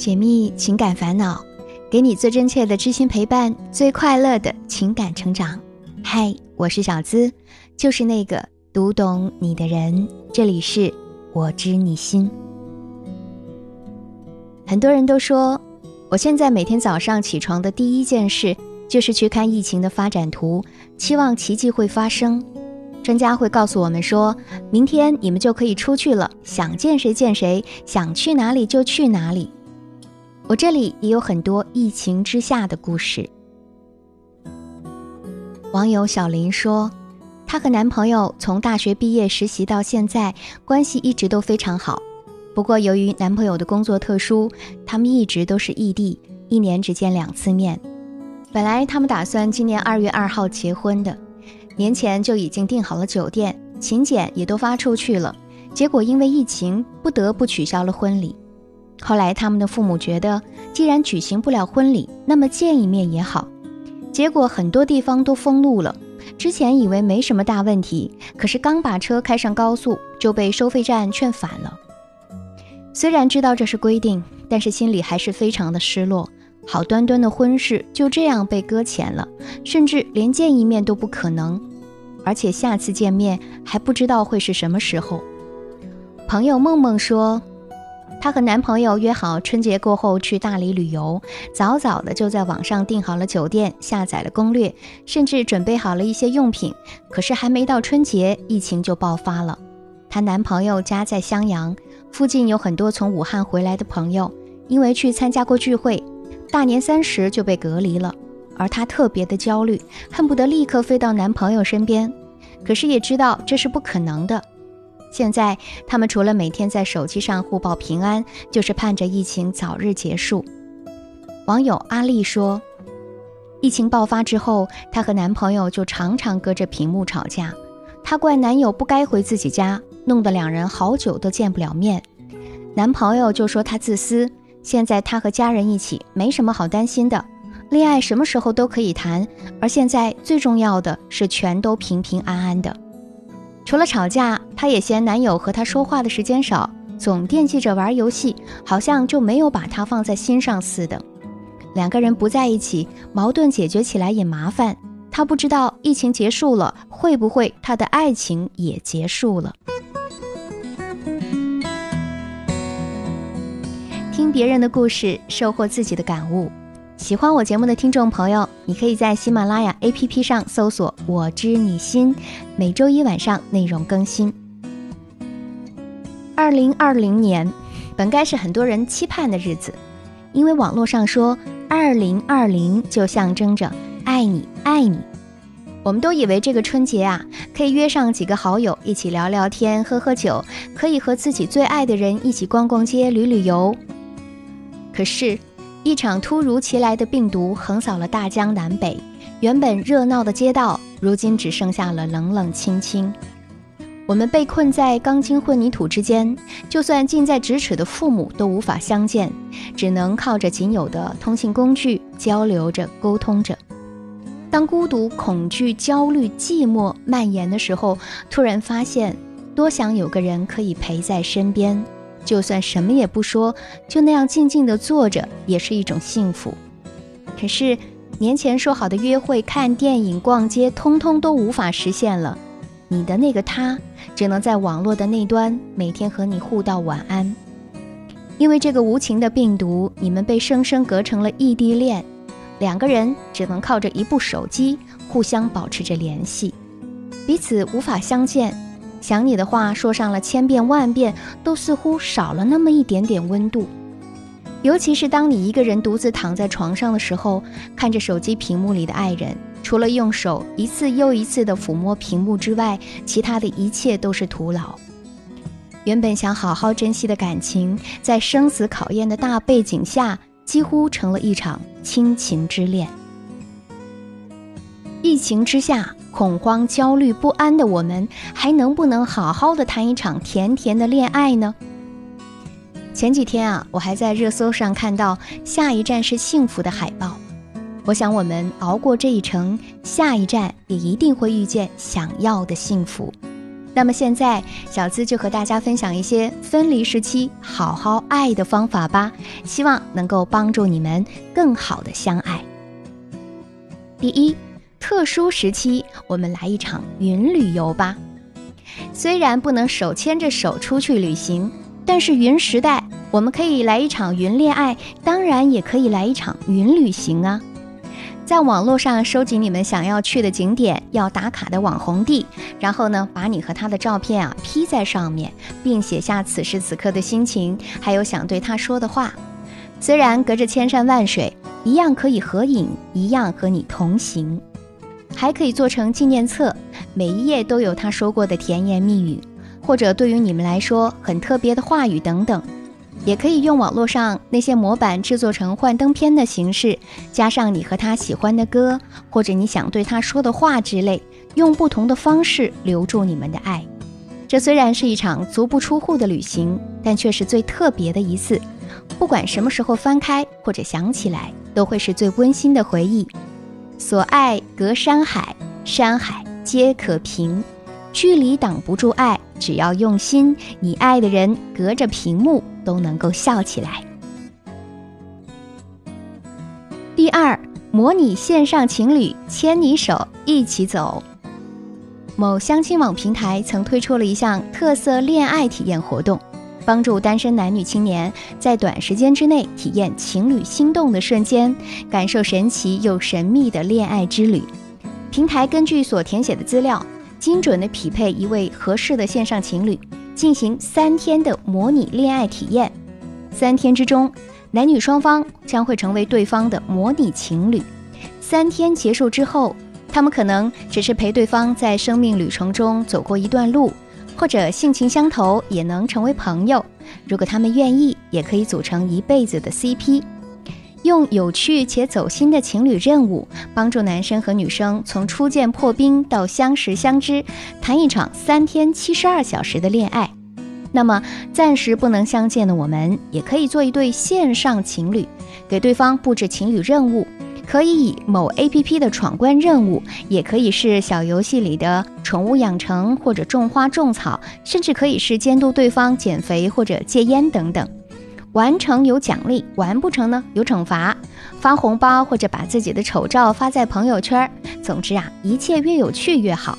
解密情感烦恼，给你最真切的知心陪伴，最快乐的情感成长。嗨，我是小资，就是那个读懂你的人。这里是我知你心。很多人都说，我现在每天早上起床的第一件事就是去看疫情的发展图，期望奇迹会发生。专家会告诉我们说，明天你们就可以出去了，想见谁见谁，想去哪里就去哪里。我这里也有很多疫情之下的故事。网友小林说，她和男朋友从大学毕业实习到现在，关系一直都非常好。不过由于男朋友的工作特殊，他们一直都是异地，一年只见两次面。本来他们打算今年二月二号结婚的，年前就已经订好了酒店，请柬也都发出去了，结果因为疫情，不得不取消了婚礼。后来，他们的父母觉得，既然举行不了婚礼，那么见一面也好。结果很多地方都封路了。之前以为没什么大问题，可是刚把车开上高速，就被收费站劝返了。虽然知道这是规定，但是心里还是非常的失落。好端端的婚事就这样被搁浅了，甚至连见一面都不可能，而且下次见面还不知道会是什么时候。朋友梦梦说。她和男朋友约好春节过后去大理旅游，早早的就在网上订好了酒店，下载了攻略，甚至准备好了一些用品。可是还没到春节，疫情就爆发了。她男朋友家在襄阳，附近有很多从武汉回来的朋友，因为去参加过聚会，大年三十就被隔离了。而她特别的焦虑，恨不得立刻飞到男朋友身边，可是也知道这是不可能的。现在，他们除了每天在手机上互报平安，就是盼着疫情早日结束。网友阿丽说：“疫情爆发之后，她和男朋友就常常隔着屏幕吵架。她怪男友不该回自己家，弄得两人好久都见不了面。男朋友就说她自私。现在她和家人一起，没什么好担心的，恋爱什么时候都可以谈。而现在最重要的是，全都平平安安的。”除了吵架，她也嫌男友和她说话的时间少，总惦记着玩游戏，好像就没有把她放在心上似的。两个人不在一起，矛盾解决起来也麻烦。她不知道疫情结束了，会不会她的爱情也结束了？听别人的故事，收获自己的感悟。喜欢我节目的听众朋友，你可以在喜马拉雅 APP 上搜索“我知你心”，每周一晚上内容更新。二零二零年本该是很多人期盼的日子，因为网络上说“二零二零”就象征着爱你爱你，我们都以为这个春节啊，可以约上几个好友一起聊聊天、喝喝酒，可以和自己最爱的人一起逛逛街、旅旅游。可是。一场突如其来的病毒横扫了大江南北，原本热闹的街道，如今只剩下了冷冷清清。我们被困在钢筋混凝土之间，就算近在咫尺的父母都无法相见，只能靠着仅有的通信工具交流着、沟通着。当孤独、恐惧、焦虑、寂寞蔓延的时候，突然发现，多想有个人可以陪在身边。就算什么也不说，就那样静静地坐着，也是一种幸福。可是年前说好的约会、看电影、逛街，通通都无法实现了。你的那个他，只能在网络的那端，每天和你互道晚安。因为这个无情的病毒，你们被生生隔成了异地恋，两个人只能靠着一部手机，互相保持着联系，彼此无法相见。想你的话说上了千遍万遍，都似乎少了那么一点点温度。尤其是当你一个人独自躺在床上的时候，看着手机屏幕里的爱人，除了用手一次又一次的抚摸屏幕之外，其他的一切都是徒劳。原本想好好珍惜的感情，在生死考验的大背景下，几乎成了一场亲情之恋。疫情之下。恐慌、焦虑、不安的我们，还能不能好好的谈一场甜甜的恋爱呢？前几天啊，我还在热搜上看到“下一站是幸福”的海报。我想，我们熬过这一程，下一站也一定会遇见想要的幸福。那么现在，小资就和大家分享一些分离时期好好爱的方法吧，希望能够帮助你们更好的相爱。第一，特殊时期，我们来一场云旅游吧。虽然不能手牵着手出去旅行，但是云时代，我们可以来一场云恋爱，当然也可以来一场云旅行啊。在网络上收集你们想要去的景点、要打卡的网红地，然后呢，把你和他的照片啊 P 在上面，并写下此时此刻的心情，还有想对他说的话。虽然隔着千山万水，一样可以合影，一样和你同行，还可以做成纪念册，每一页都有他说过的甜言蜜语，或者对于你们来说很特别的话语等等。也可以用网络上那些模板制作成幻灯片的形式，加上你和他喜欢的歌，或者你想对他说的话之类，用不同的方式留住你们的爱。这虽然是一场足不出户的旅行，但却是最特别的一次。不管什么时候翻开或者想起来，都会是最温馨的回忆。所爱隔山海，山海皆可平，距离挡不住爱。只要用心，你爱的人隔着屏幕都能够笑起来。第二，模拟线上情侣牵你手一起走。某相亲网平台曾推出了一项特色恋爱体验活动，帮助单身男女青年在短时间之内体验情侣心动的瞬间，感受神奇又神秘的恋爱之旅。平台根据所填写的资料。精准的匹配一位合适的线上情侣，进行三天的模拟恋爱体验。三天之中，男女双方将会成为对方的模拟情侣。三天结束之后，他们可能只是陪对方在生命旅程中走过一段路，或者性情相投也能成为朋友。如果他们愿意，也可以组成一辈子的 CP。用有趣且走心的情侣任务，帮助男生和女生从初见破冰到相识相知，谈一场三天七十二小时的恋爱。那么，暂时不能相见的我们，也可以做一对线上情侣，给对方布置情侣任务，可以以某 APP 的闯关任务，也可以是小游戏里的宠物养成或者种花种草，甚至可以是监督对方减肥或者戒烟等等。完成有奖励，完不成呢有惩罚，发红包或者把自己的丑照发在朋友圈。总之啊，一切越有趣越好，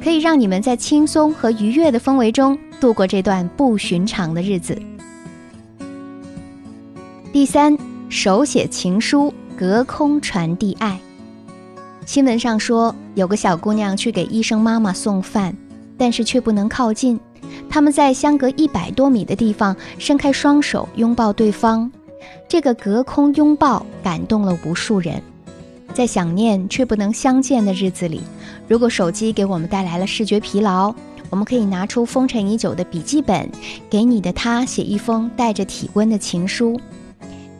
可以让你们在轻松和愉悦的氛围中度过这段不寻常的日子。第三，手写情书，隔空传递爱。新闻上说，有个小姑娘去给医生妈妈送饭，但是却不能靠近。他们在相隔一百多米的地方伸开双手拥抱对方，这个隔空拥抱感动了无数人。在想念却不能相见的日子里，如果手机给我们带来了视觉疲劳，我们可以拿出封尘已久的笔记本，给你的他写一封带着体温的情书。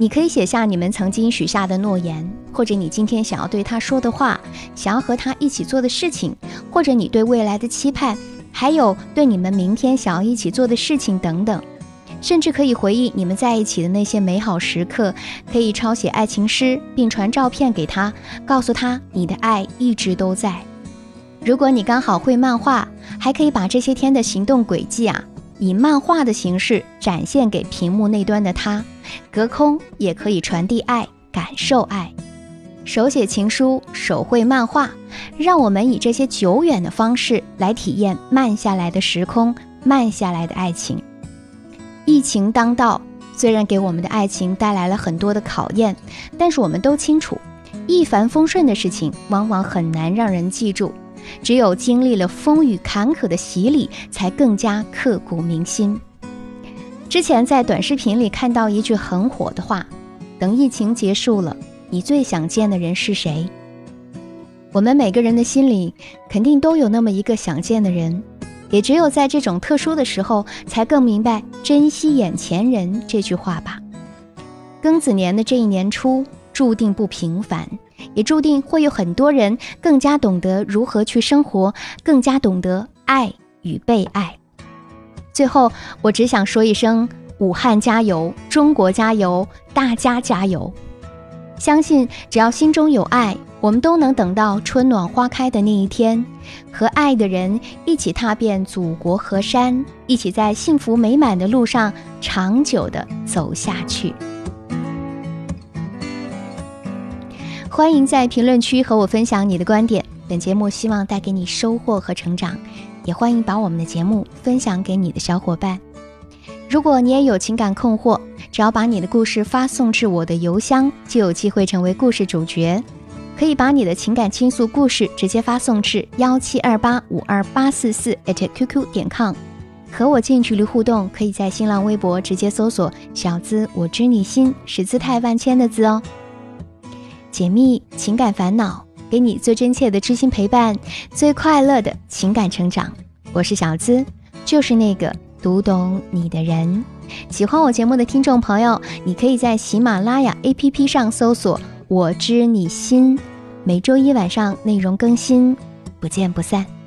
你可以写下你们曾经许下的诺言，或者你今天想要对他说的话，想要和他一起做的事情，或者你对未来的期盼。还有对你们明天想要一起做的事情等等，甚至可以回忆你们在一起的那些美好时刻，可以抄写爱情诗，并传照片给他，告诉他你的爱一直都在。如果你刚好会漫画，还可以把这些天的行动轨迹啊，以漫画的形式展现给屏幕那端的他，隔空也可以传递爱，感受爱。手写情书，手绘漫画，让我们以这些久远的方式来体验慢下来的时空，慢下来的爱情。疫情当道，虽然给我们的爱情带来了很多的考验，但是我们都清楚，一帆风顺的事情往往很难让人记住，只有经历了风雨坎坷的洗礼，才更加刻骨铭心。之前在短视频里看到一句很火的话：“等疫情结束了。”你最想见的人是谁？我们每个人的心里肯定都有那么一个想见的人，也只有在这种特殊的时候，才更明白珍惜眼前人这句话吧。庚子年的这一年初注定不平凡，也注定会有很多人更加懂得如何去生活，更加懂得爱与被爱。最后，我只想说一声：武汉加油，中国加油，大家加油！相信只要心中有爱，我们都能等到春暖花开的那一天，和爱的人一起踏遍祖国河山，一起在幸福美满的路上长久的走下去。欢迎在评论区和我分享你的观点。本节目希望带给你收获和成长，也欢迎把我们的节目分享给你的小伙伴。如果你也有情感困惑，只要把你的故事发送至我的邮箱，就有机会成为故事主角。可以把你的情感倾诉故事直接发送至幺七二八五二八四四 @QQ 点 com，和我近距离互动，可以在新浪微博直接搜索“小资我知你心”，是姿态万千的字哦。解密情感烦恼，给你最真切的知心陪伴，最快乐的情感成长。我是小资，就是那个读懂你的人。喜欢我节目的听众朋友，你可以在喜马拉雅 APP 上搜索。我知你心，每周一晚上内容更新，不见不散。